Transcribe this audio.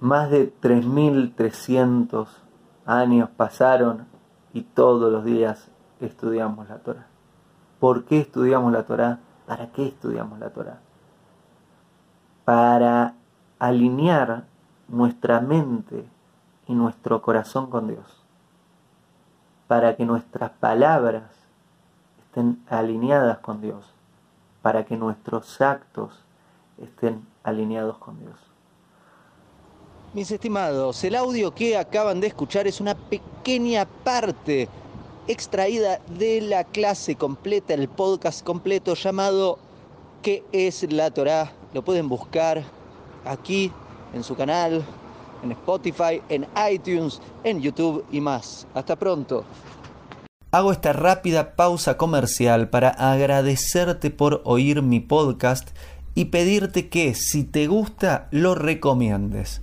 Más de 3.300 años pasaron y todos los días estudiamos la Torah. ¿Por qué estudiamos la Torah? ¿Para qué estudiamos la Torah? Para alinear nuestra mente y nuestro corazón con Dios. Para que nuestras palabras estén alineadas con Dios. Para que nuestros actos estén alineados con Dios. Mis estimados, el audio que acaban de escuchar es una pequeña parte extraída de la clase completa, el podcast completo llamado ¿Qué es la Torah? Lo pueden buscar aquí en su canal, en Spotify, en iTunes, en YouTube y más. Hasta pronto. Hago esta rápida pausa comercial para agradecerte por oír mi podcast y pedirte que si te gusta lo recomiendes.